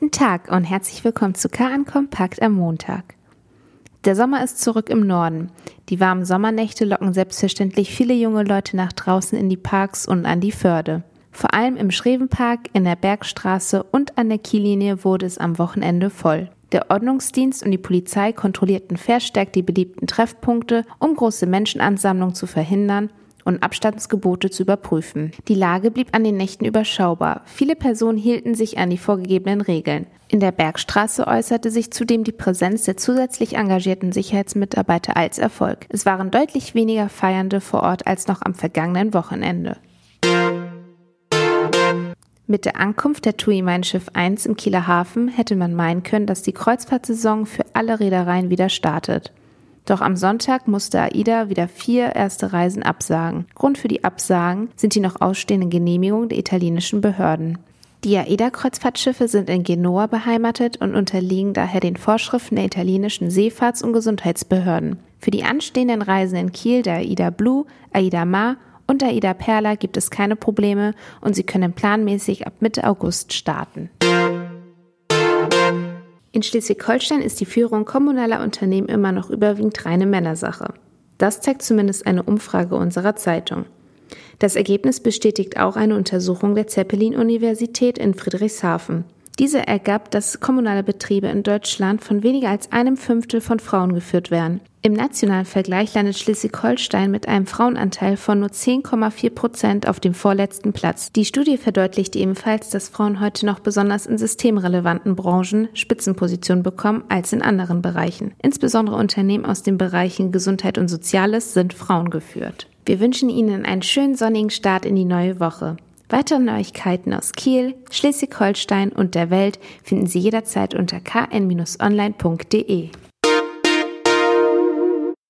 Guten Tag und herzlich willkommen zu KN Kompakt am Montag. Der Sommer ist zurück im Norden. Die warmen Sommernächte locken selbstverständlich viele junge Leute nach draußen in die Parks und an die Förde. Vor allem im Schrevenpark, in der Bergstraße und an der Kiellinie wurde es am Wochenende voll. Der Ordnungsdienst und die Polizei kontrollierten verstärkt die beliebten Treffpunkte, um große Menschenansammlungen zu verhindern und Abstandsgebote zu überprüfen. Die Lage blieb an den Nächten überschaubar. Viele Personen hielten sich an die vorgegebenen Regeln. In der Bergstraße äußerte sich zudem die Präsenz der zusätzlich engagierten Sicherheitsmitarbeiter als Erfolg. Es waren deutlich weniger Feiernde vor Ort als noch am vergangenen Wochenende. Mit der Ankunft der TUI Mein Schiff 1 im Kieler Hafen hätte man meinen können, dass die Kreuzfahrtsaison für alle Reedereien wieder startet. Doch am Sonntag musste AIDA wieder vier erste Reisen absagen. Grund für die Absagen sind die noch ausstehenden Genehmigungen der italienischen Behörden. Die AIDA-Kreuzfahrtschiffe sind in Genua beheimatet und unterliegen daher den Vorschriften der italienischen Seefahrts- und Gesundheitsbehörden. Für die anstehenden Reisen in Kiel der AIDA Blue, AIDA Mar und AIDA Perla gibt es keine Probleme und sie können planmäßig ab Mitte August starten. In Schleswig-Holstein ist die Führung kommunaler Unternehmen immer noch überwiegend reine Männersache. Das zeigt zumindest eine Umfrage unserer Zeitung. Das Ergebnis bestätigt auch eine Untersuchung der Zeppelin-Universität in Friedrichshafen. Diese ergab, dass kommunale Betriebe in Deutschland von weniger als einem Fünftel von Frauen geführt werden. Im nationalen Vergleich landet Schleswig-Holstein mit einem Frauenanteil von nur 10,4 Prozent auf dem vorletzten Platz. Die Studie verdeutlicht ebenfalls, dass Frauen heute noch besonders in systemrelevanten Branchen Spitzenpositionen bekommen als in anderen Bereichen. Insbesondere Unternehmen aus den Bereichen Gesundheit und Soziales sind Frauen geführt. Wir wünschen Ihnen einen schönen sonnigen Start in die neue Woche. Weitere Neuigkeiten aus Kiel, Schleswig-Holstein und der Welt finden Sie jederzeit unter kn-online.de.